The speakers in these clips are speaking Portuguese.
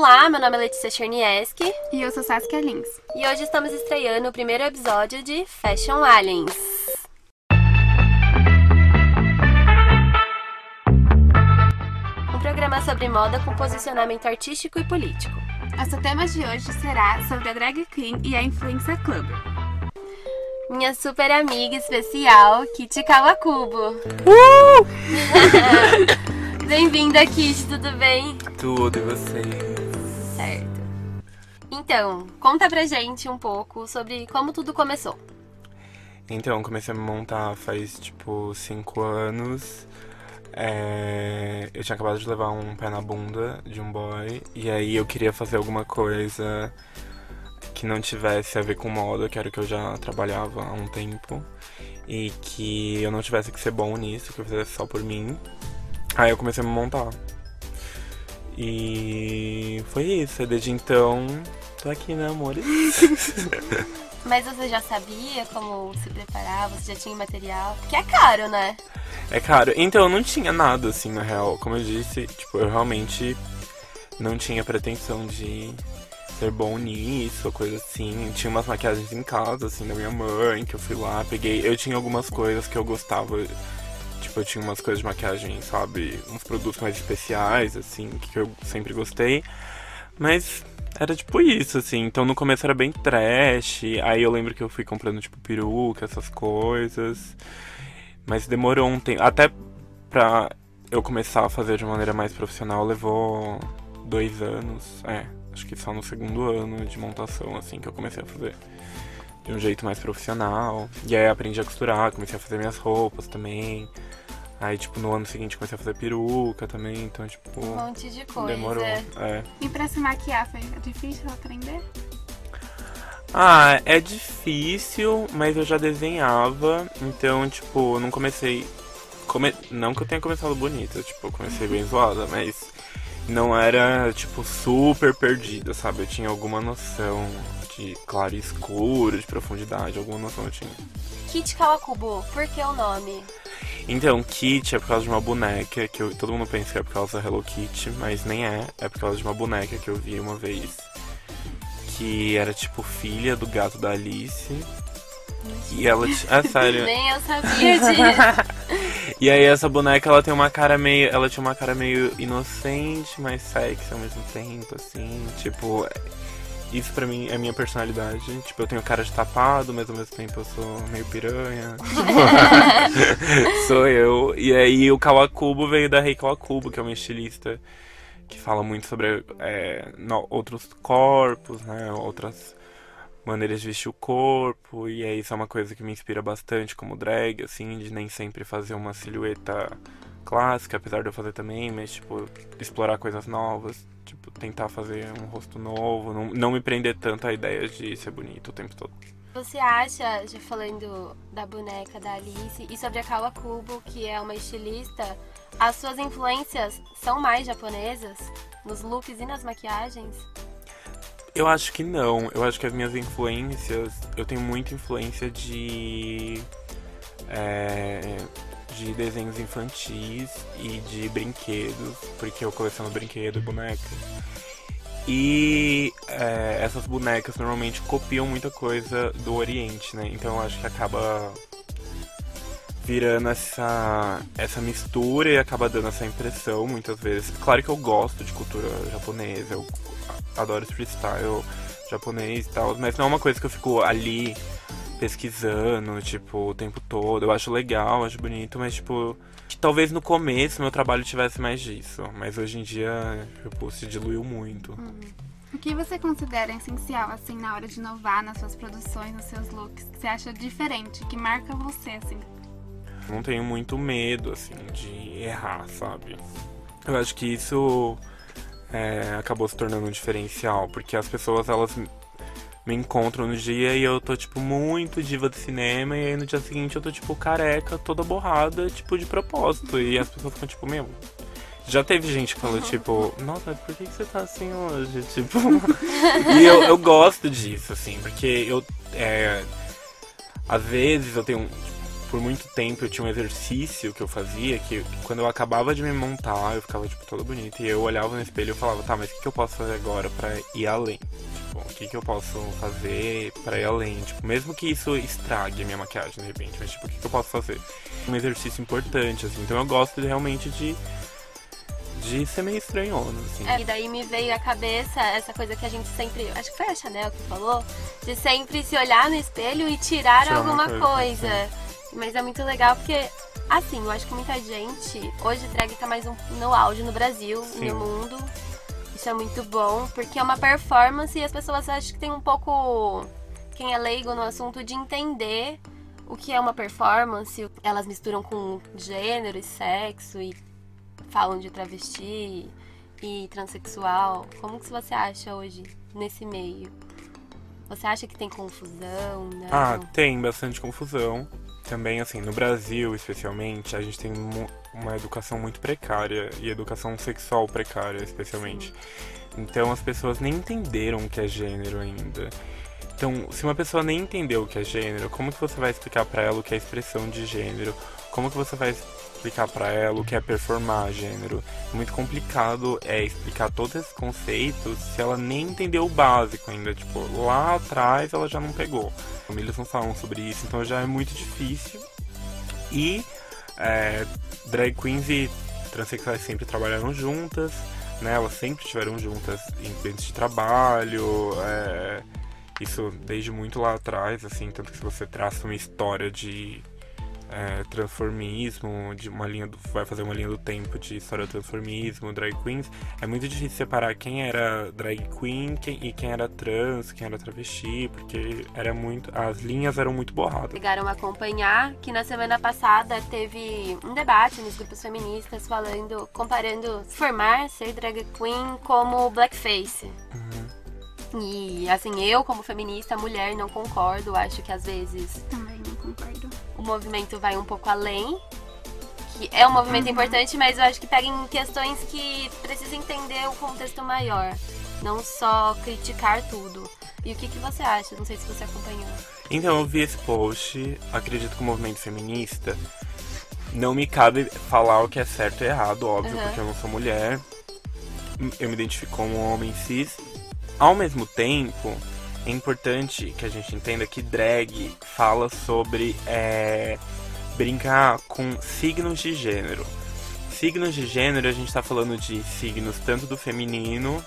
Olá, meu nome é Letícia Chernieski E eu sou Saskia Lins. e hoje estamos estreando o primeiro episódio de Fashion Aliens. Um programa sobre moda com posicionamento artístico e político. Nosso tema de hoje será sobre a drag queen e a influencer club. Minha super amiga especial, Kitty Kawakubo. Bem-vinda, Kitty, tudo bem? Tudo, e você? Certo. Então, conta pra gente um pouco sobre como tudo começou. Então, comecei a me montar faz tipo cinco anos. É, Eu tinha acabado de levar um pé na bunda de um boy. E aí eu queria fazer alguma coisa que não tivesse a ver com moda, que era o que eu já trabalhava há um tempo. E que eu não tivesse que ser bom nisso, que eu fizesse só por mim. Aí eu comecei a me montar. E foi isso. Desde então, tô aqui, né, amores? Mas você já sabia como se preparar? Você já tinha material? Porque é caro, né? É caro. Então, eu não tinha nada, assim, na real. Como eu disse, tipo, eu realmente não tinha pretensão de ser bom nisso, ou coisa assim. Tinha umas maquiagens em casa, assim, da minha mãe, que eu fui lá, peguei. Eu tinha algumas coisas que eu gostava. Tipo, eu tinha umas coisas de maquiagem, sabe? Uns produtos mais especiais, assim, que eu sempre gostei. Mas era tipo isso, assim. Então no começo era bem trash. Aí eu lembro que eu fui comprando, tipo, peruca, essas coisas. Mas demorou um tempo. Até pra eu começar a fazer de maneira mais profissional levou dois anos. É, acho que só no segundo ano de montação, assim, que eu comecei a fazer. De um jeito mais profissional. E aí aprendi a costurar, comecei a fazer minhas roupas também. Aí, tipo, no ano seguinte comecei a fazer peruca também, então, tipo. Um monte de coisa. Demorou. É. E pra se maquiar foi difícil aprender? Ah, é difícil, mas eu já desenhava, então, tipo, eu não comecei. Come... Não que eu tenha começado bonita, tipo, eu comecei bem zoada, mas não era, tipo, super perdida, sabe? Eu tinha alguma noção de claro e escuro, de profundidade, alguma noção eu tinha. Kitty Kawakubo, por que o nome? Então, Kitty é por causa de uma boneca que eu- todo mundo pensa que é por causa da Hello Kitty, mas nem é. É por causa de uma boneca que eu vi uma vez. Que era tipo filha do gato da Alice. E ela. É sério. Nem eu sabia disso. E aí essa boneca ela tem uma cara meio. Ela tinha uma cara meio inocente, mas sexy ao mesmo tempo, assim. Tipo. Isso pra mim é minha personalidade. Tipo, eu tenho cara de tapado, mas ao mesmo tempo eu sou meio piranha. Sou eu. E aí o Kawakubo veio da Rei Kawakubo, que é uma estilista que fala muito sobre é, no- outros corpos, né? Outras maneiras de vestir o corpo. E aí isso é uma coisa que me inspira bastante como drag, assim, de nem sempre fazer uma silhueta clássica, apesar de eu fazer também, mas tipo, explorar coisas novas, tentar fazer um rosto novo, não, não me prender tanto à ideia de ser bonito o tempo todo. Você acha, já falando da boneca da Alice e sobre a Kawakubo, que é uma estilista, as suas influências são mais japonesas? Nos looks e nas maquiagens? Eu acho que não. Eu acho que as minhas influências. Eu tenho muita influência de. é, de desenhos infantis e de brinquedos, porque eu coleciono brinquedo e boneca. E é, essas bonecas normalmente copiam muita coisa do Oriente, né? Então eu acho que acaba virando essa, essa mistura e acaba dando essa impressão muitas vezes. Claro que eu gosto de cultura japonesa, eu adoro street style japonês e tal, mas não é uma coisa que eu fico ali pesquisando, tipo, o tempo todo. Eu acho legal, acho bonito, mas tipo, que talvez no começo meu trabalho tivesse mais disso, mas hoje em dia tipo, se diluiu muito. O que você considera essencial, assim, na hora de inovar nas suas produções, nos seus looks? Que você acha diferente, que marca você, assim? não tenho muito medo, assim, de errar, sabe? Eu acho que isso é, acabou se tornando um diferencial, porque as pessoas, elas me- encontram no dia e eu tô, tipo, muito diva de cinema, e aí no dia seguinte eu tô, tipo, careca, toda borrada, tipo, de propósito, e as pessoas ficam, tipo, meu... Já teve gente que falou, tipo, nossa, por que que você tá assim hoje? Tipo. e eu, eu gosto disso, assim, porque eu. é, às vezes eu tenho um, por muito tempo eu tinha um exercício que eu fazia que quando eu acabava de me montar, eu ficava tipo todo bonito e eu olhava no espelho e falava, tá, mas o que, que eu posso fazer agora para ir além? Tipo, o que, que eu posso fazer para ir além? Tipo, mesmo que isso estrague a minha maquiagem de repente, mas tipo, o que, que eu posso fazer? Um exercício importante, assim. Então eu gosto de, realmente de de ser meio estranhona, assim. É, e daí me veio à cabeça essa coisa que a gente sempre. Acho que foi a Chanel que falou. De sempre se olhar no espelho e tirar, tirar alguma coisa. coisa. Mas é muito legal porque, assim, eu acho que muita gente. Hoje drag tá mais um, no auge no Brasil Sim. no mundo. Isso é muito bom, porque é uma performance e as pessoas acham que tem um pouco. Quem é leigo no assunto de entender o que é uma performance. Elas misturam com gênero e sexo e falam de travesti e transexual. Como que você acha hoje nesse meio? Você acha que tem confusão? Não? Ah, tem bastante confusão. Também, assim, no Brasil, especialmente, a gente tem uma educação muito precária e educação sexual precária, especialmente. Então, as pessoas nem entenderam o que é gênero ainda. Então, se uma pessoa nem entendeu o que é gênero, como que você vai explicar para ela o que é expressão de gênero? Como que você vai explicar para ela o que é performar gênero. Muito complicado é explicar todos esses conceitos se ela nem entendeu o básico ainda. Tipo, lá atrás ela já não pegou. Eles não falam sobre isso, então já é muito difícil. E é, drag queens e transexuais sempre trabalharam juntas, né? Elas sempre estiveram juntas em ambientes de trabalho. É, isso desde muito lá atrás, assim, tanto que se você traça uma história de é, transformismo, de uma linha do, vai fazer uma linha do tempo de história do transformismo, drag queens, é muito difícil separar quem era drag queen quem, e quem era trans, quem era travesti, porque era muito, as linhas eram muito borradas. Chegaram a acompanhar que na semana passada teve um debate nos grupos feministas falando, comparando formar ser drag queen como blackface. Uhum. E assim, eu como feminista, mulher, não concordo, acho que às vezes. Também não concordo movimento vai um pouco além. Que é um movimento uhum. importante, mas eu acho que pega em questões que precisa entender o contexto maior. Não só criticar tudo. E o que, que você acha? Não sei se você acompanhou. Então, eu vi esse post. Acredito que o movimento feminista não me cabe falar o que é certo e errado, óbvio, uhum. porque eu não sou mulher. Eu me identifico como um homem cis. Ao mesmo tempo, é importante que a gente entenda que drag fala sobre é, brincar com signos de gênero. Signos de gênero, a gente está falando de signos tanto do feminino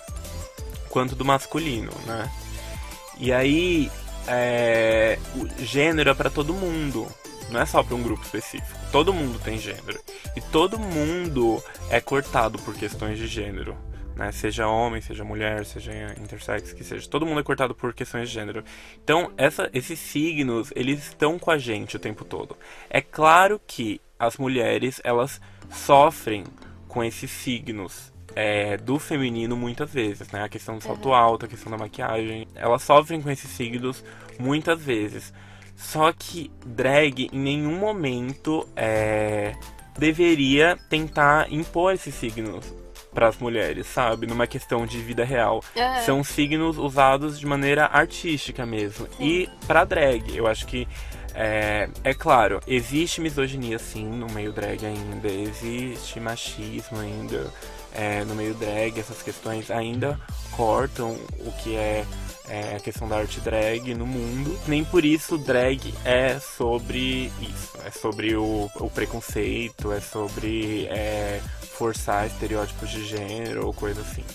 quanto do masculino, né? E aí, é, o gênero é para todo mundo, não é só para um grupo específico. Todo mundo tem gênero. E todo mundo é cortado por questões de gênero né? Seja homem, seja mulher, seja intersex, que seja. Todo mundo é cortado por questões de gênero. Então, essa, esses signos, eles estão com a gente o tempo todo. É claro que as mulheres, elas sofrem com esses signos é, do feminino muitas vezes, né? A questão do salto uhum. alto, a questão da maquiagem. Elas sofrem com esses signos muitas vezes. Só que drag em nenhum momento é, deveria tentar impor esses signos para as mulheres, sabe? Numa questão de vida real. Uhum. São signos usados de maneira artística mesmo. Sim. E para drag, eu acho que é, é, claro, existe misoginia sim no meio drag ainda, existe machismo ainda é, no meio drag, essas questões ainda cortam o que é, é, a questão da arte drag no mundo. Nem por isso drag é sobre isso, é sobre o, o preconceito, é sobre é, forçar estereótipos de gênero ou coisa assim.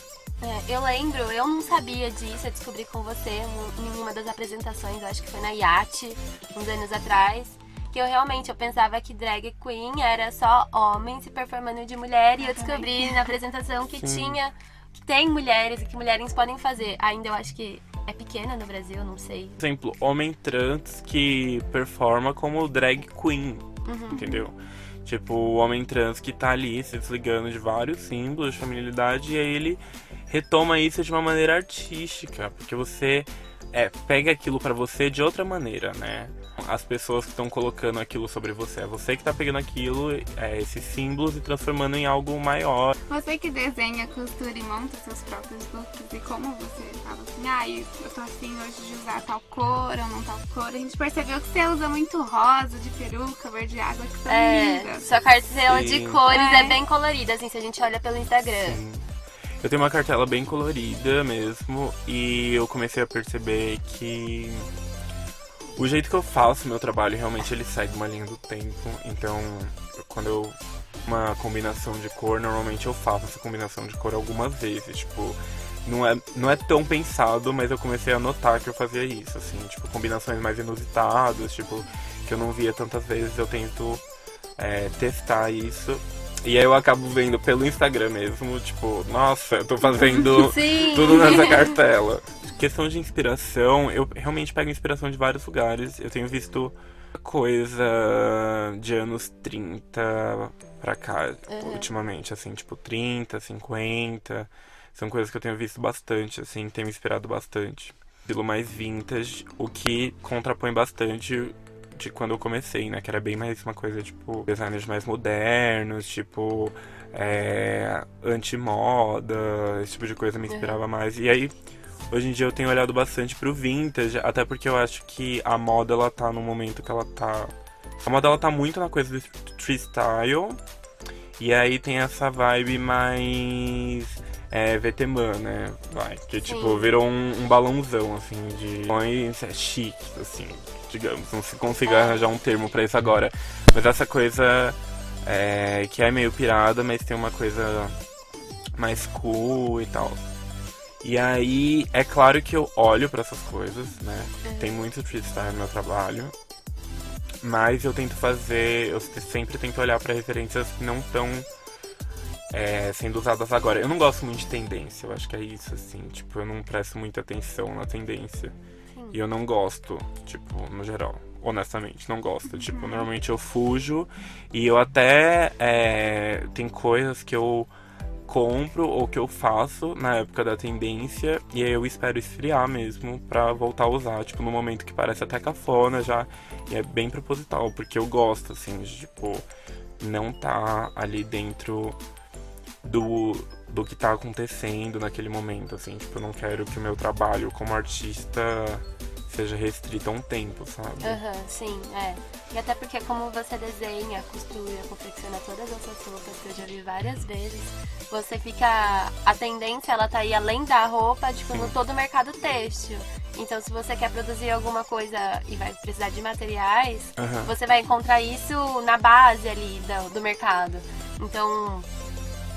É, eu lembro, eu não sabia disso, eu descobri com você em uma das apresentações, acho que foi na Yacht, uns anos atrás, que eu realmente eu pensava que drag queen era só homem se performando de mulher, e eu descobri na apresentação que Sim. tinha, que tem mulheres e que mulheres podem fazer. Ainda eu acho que é pequena no Brasil, não sei. Por exemplo, homem trans que performa como drag queen, uhum. entendeu? Tipo, o homem trans que tá ali se desligando de vários símbolos de feminilidade e aí ele retoma isso de uma maneira artística, porque você é, pega aquilo pra você de outra maneira, né? As pessoas que estão colocando aquilo sobre você. É você que tá pegando aquilo, é, esses símbolos e transformando em algo maior. Você que desenha, costura e monta seus próprios looks e como você fala assim, ah, eu tô afim hoje de usar tal cor ou não tal cor. A gente percebeu que você usa muito rosa, de peruca, verde água, que são É, lindas. sua cartela de Sim. cores é. É. bem colorida, assim, se a gente olha pelo Instagram. Sim. Eu tenho uma cartela bem colorida mesmo e eu comecei a perceber que o jeito que eu faço meu trabalho realmente ele segue uma linha do tempo. Então, quando eu uma combinação de cor, normalmente eu faço essa combinação de cor algumas vezes, tipo, não é, não é tão pensado, mas eu comecei a notar que eu fazia isso, assim, tipo, combinações mais inusitadas, tipo, que eu não via tantas vezes, eu tento é, testar isso. E aí eu acabo vendo pelo Instagram mesmo, tipo, nossa, eu tô fazendo tudo nessa cartela. Questão de inspiração, eu realmente pego inspiração de vários lugares. Eu tenho visto coisa de anos 30 pra cá, Uhum. ultimamente, assim, tipo 30, 50. São coisas que eu tenho visto bastante, assim, tem me inspirado bastante. Estilo mais vintage, o que contrapõe bastante de quando eu comecei, né? Que era bem mais uma coisa, tipo, designers mais modernos, tipo, é, anti-moda, esse tipo de coisa me inspirava mais. E aí, hoje em dia eu tenho olhado bastante pro vintage, até porque eu acho que a moda, ela tá no momento que ela tá... A moda, ela tá muito na coisa do freestyle, e aí tem essa vibe mais... É, VTman, né? Vai, que tipo, Sim. virou um, um balãozão, assim, de... Pões é, chiques, assim, digamos. Não se consiga arranjar um termo pra isso agora. Mas essa coisa é, que é meio pirada, mas tem uma coisa mais cool e tal. E aí, é claro que eu olho pra essas coisas, né? Tem muito freestyle no meu trabalho. Mas eu tento fazer, eu sempre tento olhar pra referências que não estão é, sendo usadas agora. Eu não gosto muito de tendência, eu acho que é isso, assim. Tipo, eu não presto muita atenção na tendência. E eu não gosto, tipo, no geral. Honestamente, não gosto. Tipo, normalmente eu fujo e eu até. É, tem coisas que eu compro ou que eu faço na época da tendência e aí eu espero esfriar mesmo pra voltar a usar, tipo, no momento que parece até cafona já. E é bem proposital, porque eu gosto, assim, de, tipo, não tá ali dentro do, do que tá acontecendo naquele momento, assim. Tipo, eu não quero que o meu trabalho como artista seja restrito a um tempo, sabe? Aham, sim, é. E até porque como você desenha, costura, confecciona todas essas roupas que eu já vi várias vezes, você fica. A tendência ela tá aí além da roupa, tipo, no Sim. todo o mercado têxtil. Então se você quer produzir alguma coisa e vai precisar de materiais, Aham. você vai encontrar isso na base ali do, do mercado. Então,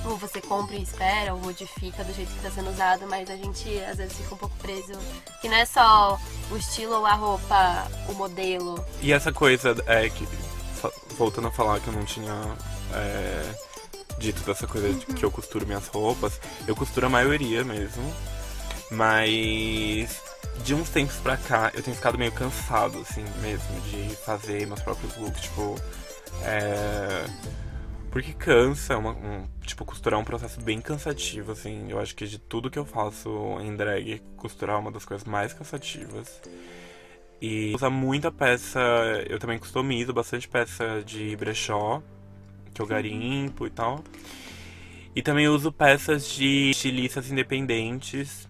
ou você compra e espera, ou modifica do jeito que está sendo usado, mas a gente às vezes fica um pouco preso. Que não é só o estilo ou a roupa, o modelo. E essa coisa é que. Voltando a falar que eu não tinha é, dito dessa coisa de que eu costuro minhas roupas, eu costuro a maioria mesmo. Mas de uns tempos pra cá eu tenho ficado meio cansado, assim, mesmo, de fazer meus próprios looks, tipo. É. Porque cansa, é uma, um, tipo, costurar é um processo bem cansativo, assim. Eu acho que de tudo que eu faço em drag, costurar é uma das coisas mais cansativas. E usa muita peça, eu também customizo bastante peça de brechó, que eu garimpo e tal. E também uso peças de estilistas independentes,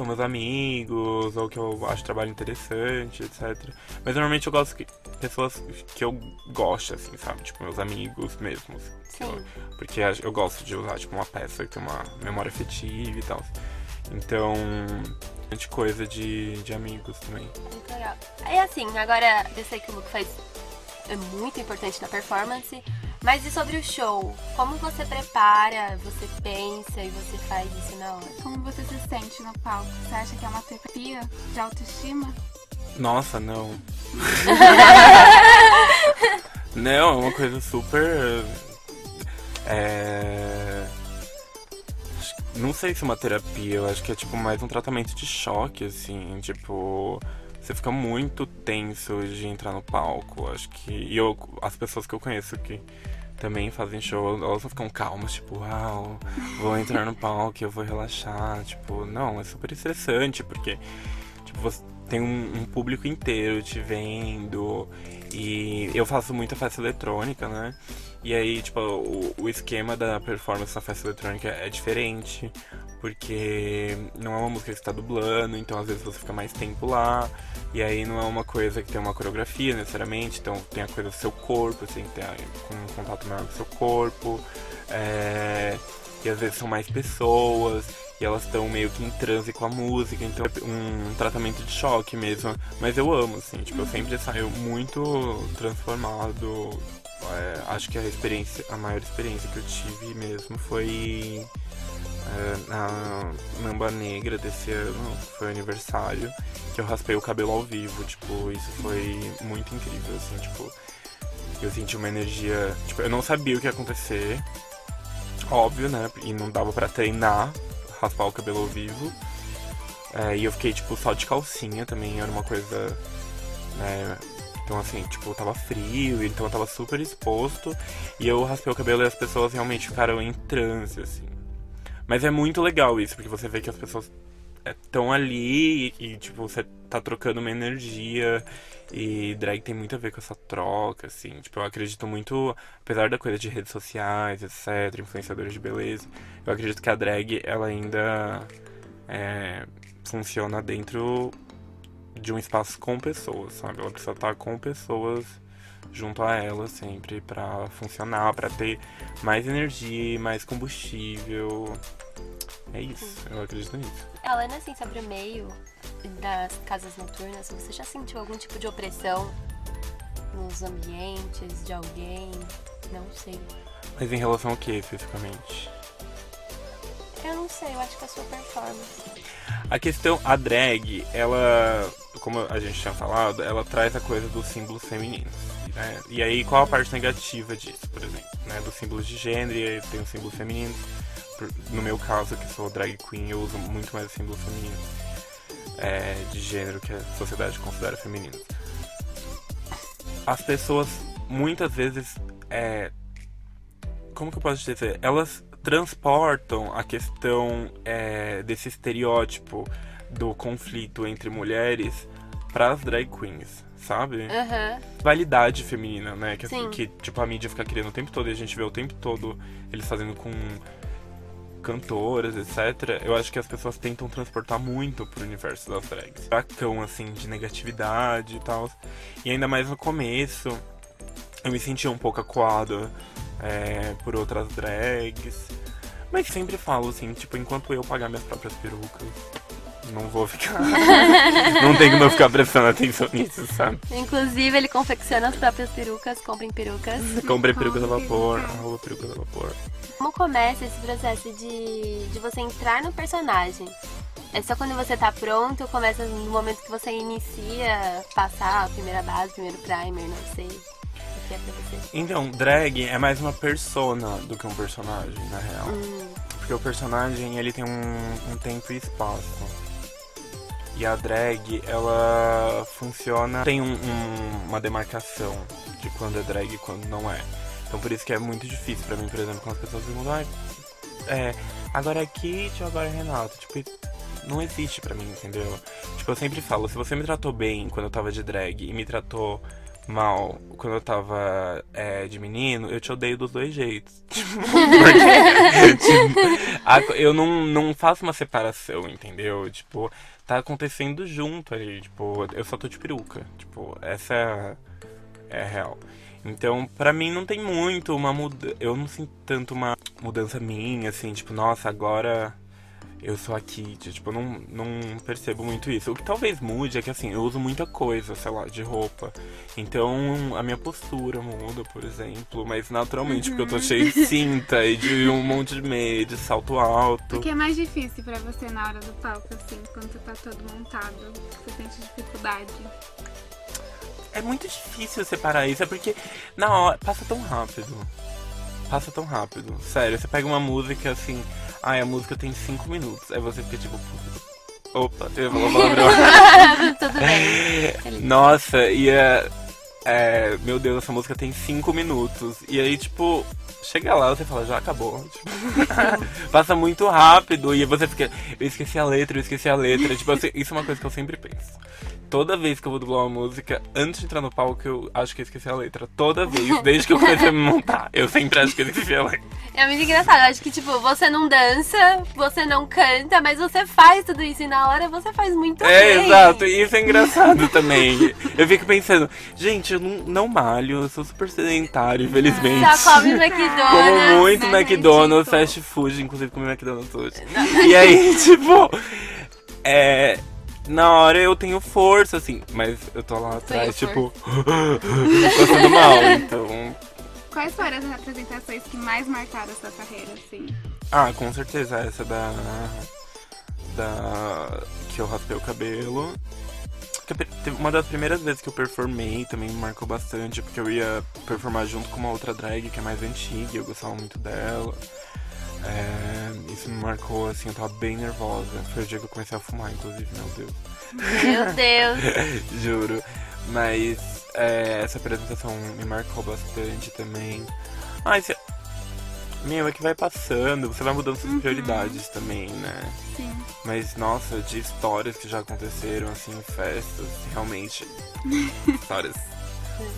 são meus amigos, ou que eu acho trabalho interessante, etc. Mas normalmente eu gosto que pessoas que eu gosto, assim, sabe? Tipo, meus amigos mesmos. eu- Sim. porque eu gosto de usar, tipo, uma peça que tem uma memória afetiva e tal. Então, bastante coisa de, de amigos também. Muito legal. Aí assim, agora eu sei que o look faz é muito importante na performance, mas e sobre o show? Como você prepara, você pensa e você faz isso na hora? Como você se sente no palco? Você acha que é uma terapia de autoestima? Nossa, não. não, é uma coisa super. É. Não sei se é uma terapia, eu acho que é tipo mais um tratamento de choque, assim, tipo. Você fica muito tenso de entrar no palco. Acho que. E eu, as pessoas que eu conheço que também fazem show, elas não ficam calmas, tipo, uau, vou entrar no palco, eu vou relaxar. Tipo, não, é super estressante, porque tipo, você tem um, um público inteiro te vendo. E eu faço muita festa eletrônica, né? E aí, tipo, o, o esquema da performance na festa eletrônica é diferente. Porque não é uma música que você tá dublando, então às vezes você fica mais tempo lá. E aí não é uma coisa que tem uma coreografia necessariamente, então tem a coisa do seu corpo, assim, tem um contato maior com o seu corpo. É, e às vezes são mais pessoas e elas estão meio que em transe com a música, então é um tratamento de choque mesmo. Mas eu amo, assim, tipo, eu sempre saio muito transformado. É, acho que a experiência, a maior experiência que eu tive mesmo foi na Namba Negra desse ano, foi aniversário, que eu raspei o cabelo ao vivo, tipo, isso foi muito incrível, assim, tipo, eu senti uma energia, tipo, eu não sabia o que ia acontecer, óbvio, né, e não dava para treinar raspar o cabelo ao vivo, é, e eu fiquei, tipo, só de calcinha também, era uma coisa, né, então, assim, tipo, tava frio, então eu tava super exposto. E eu raspei o cabelo e as pessoas realmente ficaram em transe, assim. Mas é muito legal isso, porque você vê que as pessoas estão ali e, e, tipo, você tá trocando uma energia. E drag tem muito a ver com essa troca, assim. Tipo, eu acredito muito, apesar da coisa de redes sociais, etc., influenciadores de beleza, eu acredito que a drag, ela ainda é, funciona dentro de um espaço com pessoas, sabe? Ela precisa estar com pessoas junto a ela sempre para funcionar, para ter mais energia, mais combustível. É isso, eu acredito nisso. Além assim, sobre o meio das casas noturnas, você já sentiu algum tipo de opressão nos ambientes de alguém? Não sei. Mas em relação ao que especificamente? Eu não sei, eu acho que é a sua performance. A questão, a drag, ela, como a gente tinha falado, ela traz a coisa dos símbolos femininos. Né? E aí, qual a parte negativa disso, por exemplo? Né? Dos símbolos de gênero, e aí tem os símbolos femininos. No meu caso, que sou drag queen, eu uso muito mais símbolos femininos é, de gênero que a sociedade considera feminino. As pessoas, muitas vezes, é, como que eu posso dizer? Elas transportam a questão é, desse estereótipo do conflito entre mulheres para as drag queens, sabe? Uhum. Validade feminina, né? Que, que, tipo, a mídia fica criando o tempo todo e a gente vê o tempo todo eles fazendo com cantoras, etc. Eu acho que as pessoas tentam transportar muito pro universo das drags. Bacão, assim, de negatividade e tal. E ainda mais no começo, eu me sentia um pouco acuado é, por outras drags. Mas sempre falo assim, tipo, enquanto eu pagar minhas próprias perucas, não vou ficar. não tem como eu ficar prestando atenção nisso, sabe? Inclusive, ele confecciona as próprias perucas, comprem perucas. Comprem perucas a vapor, arroba perucas a vapor. Como começa esse processo de, de você entrar no personagem? É só quando você tá pronto, começa no momento que você inicia, passar a primeira base, primeiro primer, não sei. O que é pra você? Então, drag é mais uma persona do que um personagem, na real. Hum. Porque o personagem, ele tem um, um tempo e espaço. E a drag, ela funciona. Tem um, um, uma demarcação de quando é drag e quando não é. Então por isso que é muito difícil pra mim, por exemplo, quando as pessoas perguntam, ah, é, agora é Kit ou agora é Renato? Tipo, não existe pra mim, entendeu? Tipo, eu sempre falo, se você me tratou bem quando eu tava de drag e me tratou mal quando eu tava é, de menino, eu te odeio dos dois jeitos. Porque, tipo, eu não, não faço uma separação, entendeu? Tipo, tá acontecendo junto ali. Tipo, eu só tô de peruca. Tipo, essa é, é real. Então, para mim não tem muito uma mudança. Eu não sinto tanto uma mudança minha, assim, tipo, nossa, agora eu sou a Kit. Tipo, eu não, não percebo muito isso. O que talvez mude é que, assim, eu uso muita coisa, sei lá, de roupa. Então, a minha postura muda, por exemplo. Mas naturalmente, uhum. porque eu tô uhum. cheio de cinta e de um monte de meia, de salto alto. O que é mais difícil para você na hora do palco, assim, quando você tá todo montado? Você sente dificuldade? É muito difícil separar isso, é porque na hora. Passa tão rápido. Passa tão rápido. Sério, você pega uma música assim. Ai, a música tem 5 minutos. Aí você fica tipo. Opa, eu vou falar Tudo bem. Nossa, e é, é. Meu Deus, essa música tem 5 minutos. E aí, tipo. chega lá, você fala, já acabou. Tipo, passa muito rápido e você fica, eu esqueci a letra, eu esqueci a letra. Tipo, assim, isso é uma coisa que eu sempre penso. Toda vez que eu vou dublar uma música, antes de entrar no palco, eu acho que eu esqueci a letra. Toda vez, desde que eu comecei a me montar, eu sempre acho que eu esqueci a letra. É muito engraçado. Eu acho que, tipo, você não dança, você não canta, mas você faz tudo isso. E na hora você faz muito É, bem. exato, e isso é engraçado também. Eu fico pensando, gente, eu não, não malho, eu sou super sedentário, infelizmente. Só come Como McDonald's. muito né, McDonald's, gente? fast food, inclusive comi McDonald's hoje. E aí, tipo, é. Na hora eu tenho força, assim, mas eu tô lá atrás, tipo, passando mal, então. Quais foram as apresentações que mais marcaram a sua carreira, assim? Ah, com certeza essa da. Da. Que eu raspei o cabelo. Uma das primeiras vezes que eu performei também me marcou bastante, porque eu ia performar junto com uma outra drag que é mais antiga, e eu gostava muito dela. É, isso me marcou, assim, eu tava bem nervosa. Foi o dia que eu comecei a fumar, inclusive, meu Deus. Meu Deus. Juro. Mas é, essa apresentação me marcou bastante também. Ah, esse... Meu, é que vai passando, você vai mudando suas prioridades também, né? Sim. Mas, nossa, de histórias que já aconteceram, assim, em festas, realmente. histórias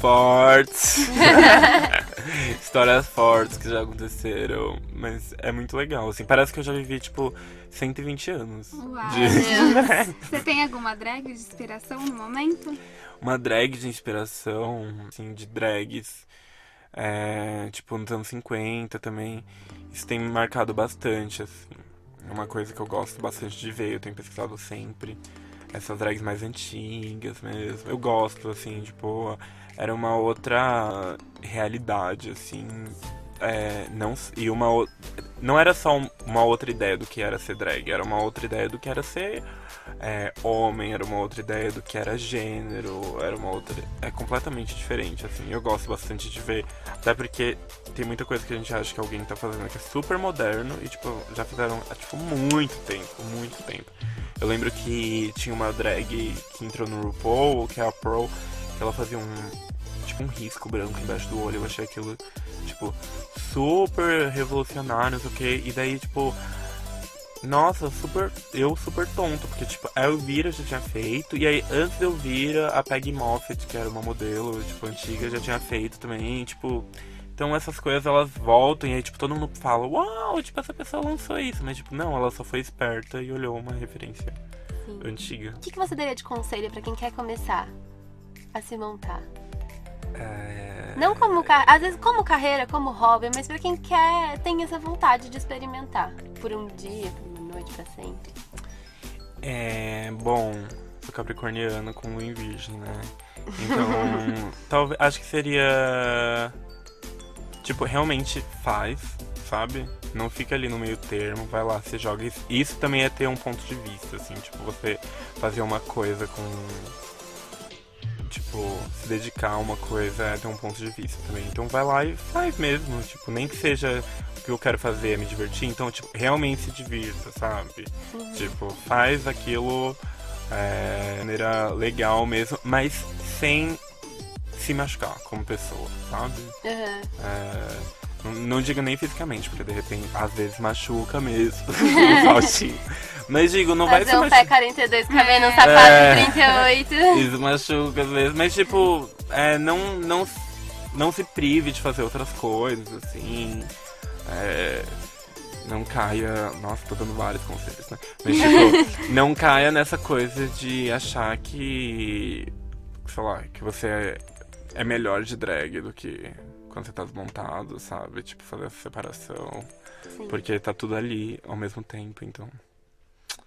fortes. histórias fortes que já aconteceram. Mas é muito legal, assim. Parece que eu já vivi, tipo, 120 anos. Uau. de- Você tem alguma drag de inspiração no momento? uma drag de inspiração, assim, de drags, é, tipo, nos anos 50 também. Isso tem me marcado bastante, assim. É uma coisa que eu gosto bastante de ver, eu tenho pesquisado sempre. Essas drags mais antigas mesmo. Eu gosto, assim, tipo, era uma outra realidade, assim. É, não, e uma, não era só um- uma outra ideia do que era ser drag, era uma outra ideia do que era ser é, homem, era uma outra ideia do que era gênero, era uma outra. É completamente diferente, assim. Eu gosto bastante de ver. Até porque tem muita coisa que a gente acha que alguém tá fazendo que é super moderno e, tipo, já fizeram há, tipo, muito tempo, muito tempo. Eu lembro que tinha uma drag que entrou no RuPaul, que é a Pro, que ela fazia um. Um risco branco embaixo do olho. Eu achei aquilo, tipo, super revolucionário, não sei o que. E daí, tipo. Nossa, super. Eu super tonto, porque tipo, a Elvira já tinha feito, e aí antes da Elvira, a Peggy Moffat, que era uma modelo, tipo, antiga, já tinha feito também, tipo. Então essas coisas elas voltam e aí, tipo, todo mundo fala, uau, tipo, essa pessoa lançou isso. Mas, tipo, não, ela só foi esperta e olhou uma referência Sim. antiga. O que, que você daria de conselho pra quem quer começar a se montar? É... Não como às vezes como carreira, como hobby, mas pra quem quer, tem essa vontade de experimentar por um dia, por uma noite, pra sempre. É. Bom, sou capricorniano com lua em virgem, né? Então, talvez. Acho que seria. Tipo, realmente faz, sabe? Não fica ali no meio termo, vai lá, você joga. Isso, isso também é ter um ponto de vista, assim, tipo, você fazer uma coisa com. Tipo, se dedicar a uma coisa é ter um ponto de vista também. Então vai lá e faz mesmo, tipo, nem que seja o que eu quero fazer é me divertir, então, tipo, realmente se divirta, sabe? Tipo, faz aquilo é, de maneira legal mesmo, mas sem se machucar como pessoa, sabe? Aham. É, não, não digo nem fisicamente, porque de repente às vezes machuca mesmo o saltinho. Mas digo, não vai se Fazer um pé machucar. 42 cabendo um sapato É. 38. Isso machuca às vezes, mas tipo, é, não, não, não se prive de fazer outras coisas, assim. É, não caia. Nossa, tô dando vários conselhos, né? Mas tipo, não caia nessa coisa de achar que. Sei lá, que você é, é melhor de drag do que quando você tá desmontado, sabe? Tipo, fazer essa separação. Sim, Porque tá tudo ali ao mesmo tempo, então.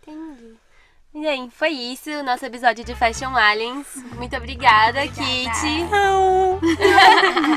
entendi. Bem, foi isso o nosso episódio de Fashion Aliens. Muito obrigada, Obrigada. Kitty.